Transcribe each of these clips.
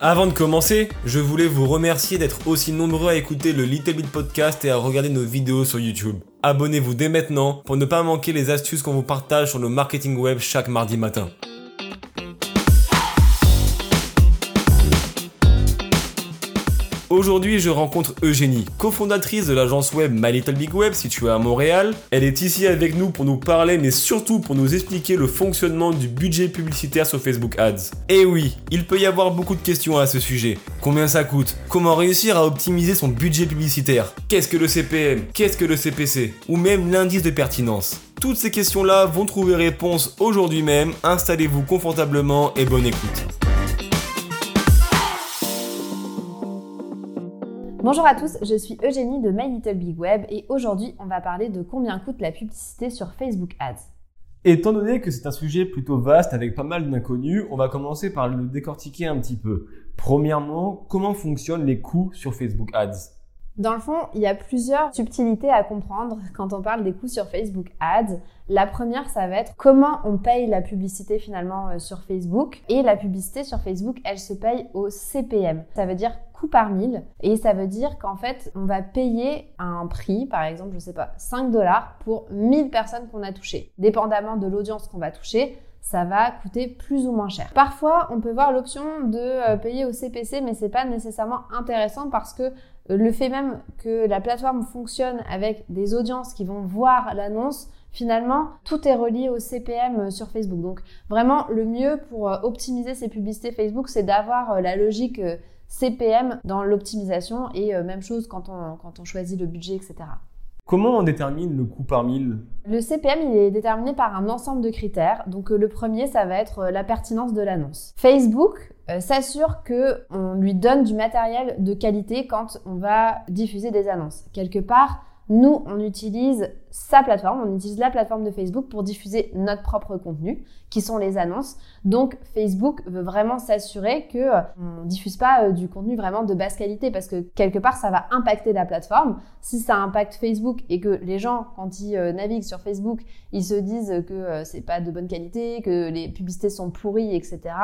Avant de commencer, je voulais vous remercier d'être aussi nombreux à écouter le Little Bit Podcast et à regarder nos vidéos sur YouTube. Abonnez-vous dès maintenant pour ne pas manquer les astuces qu'on vous partage sur le marketing web chaque mardi matin. Aujourd'hui, je rencontre Eugénie, cofondatrice de l'agence web My Little Big Web située à Montréal. Elle est ici avec nous pour nous parler, mais surtout pour nous expliquer le fonctionnement du budget publicitaire sur Facebook Ads. Et oui, il peut y avoir beaucoup de questions à ce sujet. Combien ça coûte? Comment réussir à optimiser son budget publicitaire? Qu'est-ce que le CPM Qu'est-ce que le CPC Ou même l'indice de pertinence? Toutes ces questions-là vont trouver réponse aujourd'hui même. Installez-vous confortablement et bonne écoute. Bonjour à tous, je suis Eugénie de My Little Big Web et aujourd'hui on va parler de combien coûte la publicité sur Facebook Ads. Étant donné que c'est un sujet plutôt vaste avec pas mal d'inconnus, on va commencer par le décortiquer un petit peu. Premièrement, comment fonctionnent les coûts sur Facebook Ads? Dans le fond, il y a plusieurs subtilités à comprendre quand on parle des coûts sur Facebook Ads. La première, ça va être comment on paye la publicité finalement euh, sur Facebook. Et la publicité sur Facebook, elle se paye au CPM. Ça veut dire coût par mille. Et ça veut dire qu'en fait, on va payer un prix, par exemple, je sais pas, 5 dollars pour 1000 personnes qu'on a touchées. Dépendamment de l'audience qu'on va toucher, ça va coûter plus ou moins cher. Parfois, on peut voir l'option de euh, payer au CPC, mais c'est pas nécessairement intéressant parce que le fait même que la plateforme fonctionne avec des audiences qui vont voir l'annonce, finalement, tout est relié au CPM sur Facebook. Donc vraiment, le mieux pour euh, optimiser ces publicités Facebook, c'est d'avoir euh, la logique euh, CPM dans l'optimisation et même chose quand on, quand on choisit le budget, etc. Comment on détermine le coût par mille? Le CPM, il est déterminé par un ensemble de critères. Donc le premier, ça va être la pertinence de l'annonce. Facebook euh, s'assure que on lui donne du matériel de qualité quand on va diffuser des annonces. Quelque part, nous, on utilise sa plateforme, on utilise la plateforme de Facebook pour diffuser notre propre contenu, qui sont les annonces. Donc, Facebook veut vraiment s'assurer que euh, on diffuse pas euh, du contenu vraiment de basse qualité, parce que quelque part, ça va impacter la plateforme. Si ça impacte Facebook et que les gens, quand ils naviguent sur Facebook, ils se disent que c'est pas de bonne qualité, que les publicités sont pourries, etc.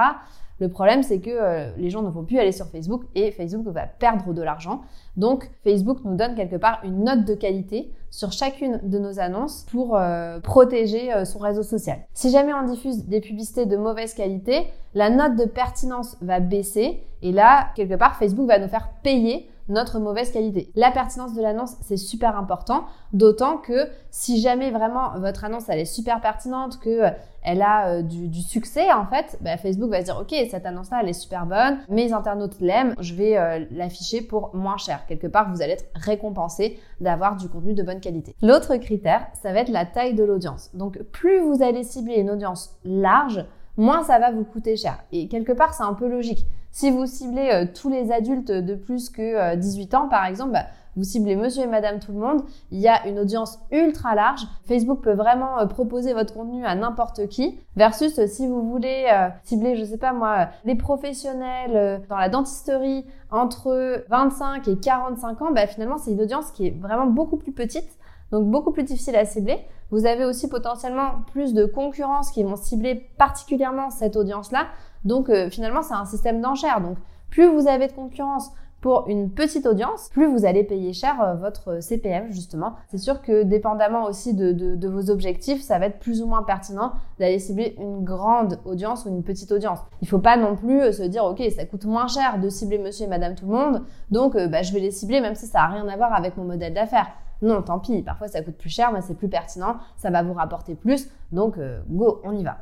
Le problème, c'est que euh, les gens ne vont plus aller sur Facebook et Facebook va perdre de l'argent. Donc, Facebook nous donne quelque part une note de qualité sur chacune de nos annonces pour euh, protéger euh, son réseau social. Si jamais on diffuse des publicités de mauvaise qualité, la note de pertinence va baisser et là, quelque part, Facebook va nous faire payer notre mauvaise qualité. La pertinence de l'annonce, c'est super important, d'autant que si jamais vraiment votre annonce elle est super pertinente, que euh, elle a euh, du, succès en fait, bah, Facebook va se dire ok cette annonce-là elle est super bonne, mes internautes l'aiment, je vais euh, l'afficher pour moins cher. Quelque part vous allez être récompensé d'avoir du contenu de bonne qualité. L'autre critère, ça va être la taille de l'audience. Donc plus vous allez cibler une audience large, moins ça va vous coûter cher. Et quelque part c'est un peu logique. Si vous ciblez euh, tous les adultes de plus que 18 euh, ans, par exemple, bah, vous ciblez monsieur et madame tout le monde, il y a une audience ultra large. Facebook peut vraiment euh, proposer votre contenu à n'importe qui. Versus si vous voulez cibler, je sais pas moi, les professionnels dans la dentisterie entre 25 et 45 ans, bah, finalement c'est une audience qui est vraiment beaucoup plus petite, donc beaucoup plus difficile à cibler. Vous avez aussi potentiellement plus de concurrence qui vont cibler particulièrement cette audience-là. Donc euh, finalement, c'est un système d'enchères. Donc plus vous avez de concurrence pour une petite audience, plus vous allez payer cher euh, votre CPM justement. C'est sûr que dépendamment aussi de, vos objectifs, ça va être plus ou moins pertinent d'aller cibler une grande audience ou une petite audience. Il faut pas non plus euh, se dire ok ça coûte moins cher de cibler Monsieur et Madame tout le monde, donc bah, je vais les cibler même si ça a rien à voir avec mon modèle d'affaires. Non, tant pis, parfois ça coûte plus cher, mais c'est plus pertinent, ça va vous rapporter plus, donc go, on y va.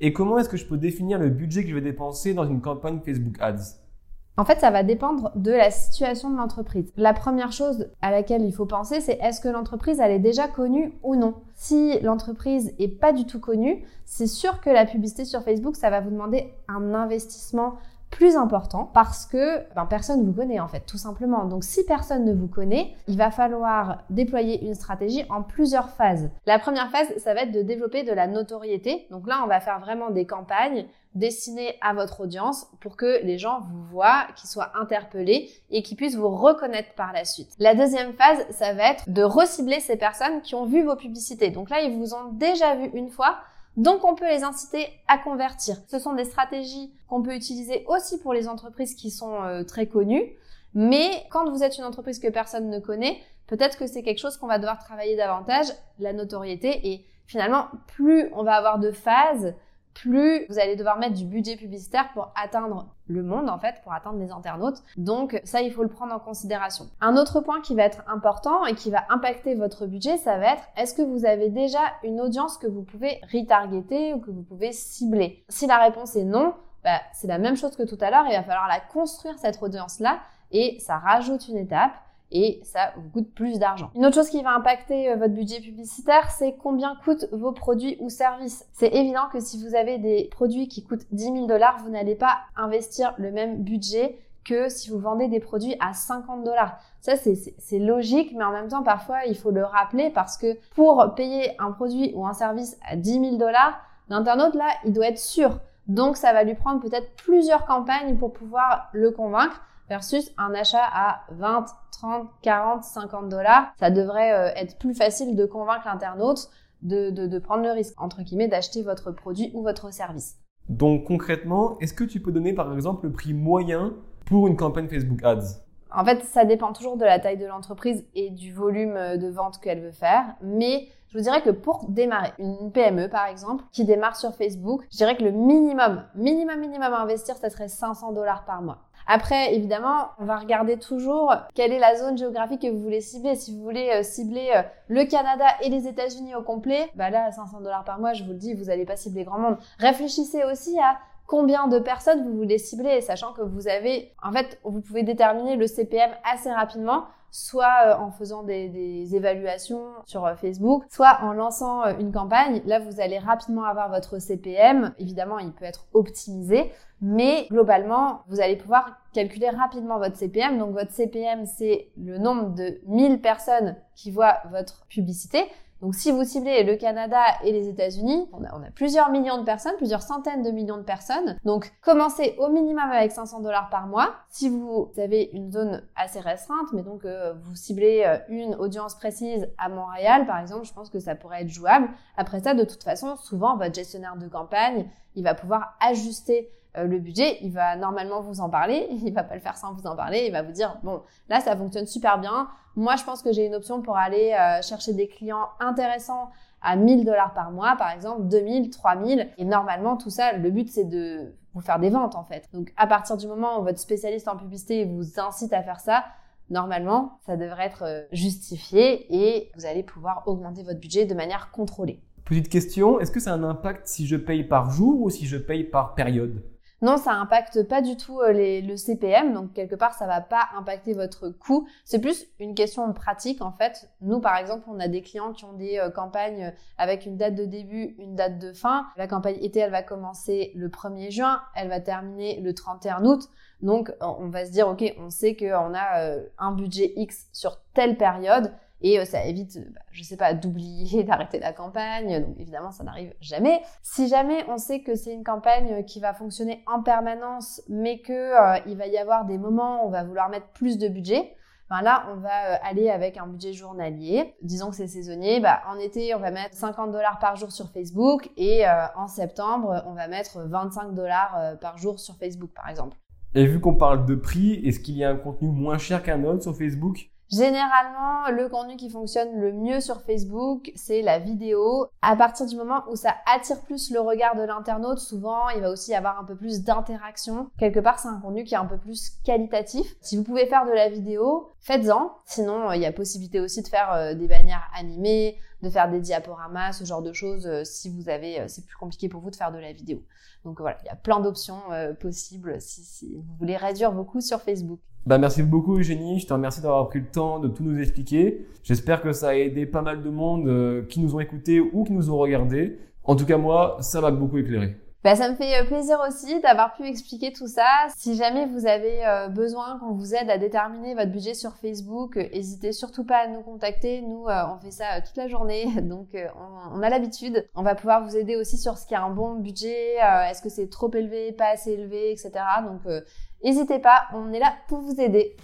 Et comment est-ce que je peux définir le budget que je vais dépenser dans une campagne Facebook Ads? En fait, ça va dépendre de la situation de l'entreprise. La première chose à laquelle il faut penser, c'est est-ce que l'entreprise, elle est déjà connue ou non? Si l'entreprise est pas du tout connue, c'est sûr que la publicité sur Facebook, ça va vous demander un investissement plus important parce que ben, personne ne vous connaît en fait, tout simplement. Donc si personne ne vous connaît, il va falloir déployer une stratégie en plusieurs phases. La première phase, ça va être de développer de la notoriété. Donc là, on va faire vraiment des campagnes destinées à votre audience pour que les gens vous voient, qu'ils soient interpellés et qu'ils puissent vous reconnaître par la suite. La deuxième phase, ça va être de recibler ces personnes qui ont vu vos publicités. Donc là, ils vous ont déjà vu une fois. Donc on peut les inciter à convertir. Ce sont des stratégies qu'on peut utiliser aussi pour les entreprises qui sont euh, très connues. Mais quand vous êtes une entreprise que personne ne connaît, peut-être que c'est quelque chose qu'on va devoir travailler davantage, la notoriété. Et finalement, plus on va avoir de phases, plus vous allez devoir mettre du budget publicitaire pour atteindre le monde en fait, pour atteindre les internautes. Donc ça, il faut le prendre en considération. Un autre point qui va être important et qui va impacter votre budget, ça va être est-ce que vous avez déjà une audience que vous pouvez retargeter ou que vous pouvez cibler? Si la réponse est non, bah, c'est la même chose que tout à l'heure, il va falloir la construire cette audience-là et ça rajoute une étape et ça vous coûte plus d'argent. Une autre chose qui va impacter euh, votre budget publicitaire, c'est combien coûtent vos produits ou services. C'est évident que si vous avez des produits qui coûtent 10 000 dollars, vous n'allez pas investir le même budget que si vous vendez des produits à 50 dollars. Ça, c'est logique, mais en même temps, parfois, il faut le rappeler parce que pour payer un produit ou un service à 10 000 dollars, l'internaute, là, il doit être sûr. Donc, ça va lui prendre peut-être plusieurs campagnes pour pouvoir le convaincre versus un achat à 20, 30, 40, 50 dollars. Ça devrait euh, être plus facile de convaincre l'internaute de, de, de prendre le risque, entre guillemets, d'acheter votre produit ou votre service. Donc concrètement, est-ce que tu peux donner par exemple le prix moyen pour une campagne Facebook Ads? En fait, ça dépend toujours de la taille de l'entreprise et du volume euh, de vente qu'elle veut faire, mais je vous dirais que pour démarrer, une PME par exemple, qui démarre sur Facebook, je dirais que le minimum, minimum, minimum à investir, ça serait 500 dollars par mois. Après, évidemment, on va regarder toujours quelle est la zone géographique que vous voulez cibler. Si vous voulez euh, cibler euh, le Canada et les États-Unis au complet, bah là, 500 dollars par mois, je vous le dis, vous n'allez pas cibler grand monde. Réfléchissez aussi à combien de personnes vous voulez cibler, sachant que vous avez, en fait, vous pouvez déterminer le CPM assez rapidement soit euh, en faisant des, évaluations sur euh, Facebook, soit en lançant euh, une campagne. Là, vous allez rapidement avoir votre CPM. Évidemment, il peut être optimisé, mais globalement, vous allez pouvoir calculer rapidement votre CPM. Donc, votre CPM, c'est le nombre de 1000 personnes qui voient votre publicité. Donc si vous ciblez le Canada et les États-Unis, on a, plusieurs millions de personnes, plusieurs centaines de millions de personnes. Donc commencez au minimum avec 500 dollars par mois. Si vous avez une zone assez restreinte, mais donc euh, vous ciblez euh, une audience précise à Montréal, par exemple, je pense que ça pourrait être jouable. Après ça, de toute façon, souvent votre gestionnaire de campagne, il va pouvoir ajuster euh, le budget, il va normalement vous en parler, il va pas le faire sans vous en parler, il va vous dire bon, là ça fonctionne super bien. Moi, je pense que j'ai une option pour aller euh, chercher des clients intéressants à 1000 dollars par mois, par exemple, 2000, 3000. Et normalement, tout ça, le but, c'est de vous faire des ventes, en fait. Donc, à partir du moment où votre spécialiste en publicité vous incite à faire ça, normalement, ça devrait être euh, justifié et vous allez pouvoir augmenter votre budget de manière contrôlée. Petite question, est-ce que ça a un impact si je paye par jour ou si je paye par période? Non, ça impacte pas du tout euh, le CPM, donc quelque part ça va pas impacter votre coût. C'est plus une question pratique en fait. Nous par exemple, on a des clients qui ont des euh, campagnes avec une date de début, une date de fin. La campagne été, elle va commencer le 1er juin, elle va terminer le 31 août. Donc on va se dire ok, on sait qu'on a euh, un budget X sur telle période et euh, ça évite, bah, je sais pas, d'oublier d'arrêter la campagne. Donc évidemment, ça n'arrive jamais. Si jamais on sait que c'est une campagne qui va fonctionner en permanence, mais que euh, il va y avoir des moments où on va vouloir mettre plus de budget, ben là, on va euh, aller avec un budget journalier. Disons que c'est saisonnier. Bah, en été, on va mettre 50 dollars par jour sur Facebook et en septembre, on va mettre 25 dollars par jour sur Facebook, par exemple. Et vu qu'on parle de prix, est-ce qu'il y a un contenu moins cher qu'un autre sur Facebook? Généralement, le contenu qui fonctionne le mieux sur Facebook, c'est la vidéo. À partir du moment où ça attire plus le regard de l'internaute, souvent, il va aussi y avoir un peu plus d'interaction. Quelque part, c'est un contenu qui est un peu plus qualitatif. Si vous pouvez faire de la vidéo, faites-en. Sinon, il y a possibilité aussi de faire euh, des bannières animées, de faire des diaporamas, ce genre de choses. Euh, si vous avez, c'est plus compliqué pour vous de faire de la vidéo. Donc voilà, il y a plein d'options possibles si, vous voulez réduire coûts sur Facebook. Bah, merci beaucoup Eugénie, je te remercie d'avoir pris le temps de tout nous expliquer. J'espère que ça a aidé pas mal de monde qui nous ont écoutés ou qui nous ont regardés. En tout cas moi, ça m'a beaucoup éclairé. Bah, ça me fait euh, plaisir aussi d'avoir pu expliquer tout ça. Si jamais vous avez euh, besoin qu'on vous aide à déterminer votre budget sur Facebook, n'hésitez surtout pas à nous contacter. Nous, on fait ça toute la journée, donc on, a l'habitude. On va pouvoir vous aider aussi sur ce qui est un bon budget, est-ce que c'est trop élevé, pas assez élevé, etc. Donc n'hésitez pas, on est là pour vous aider.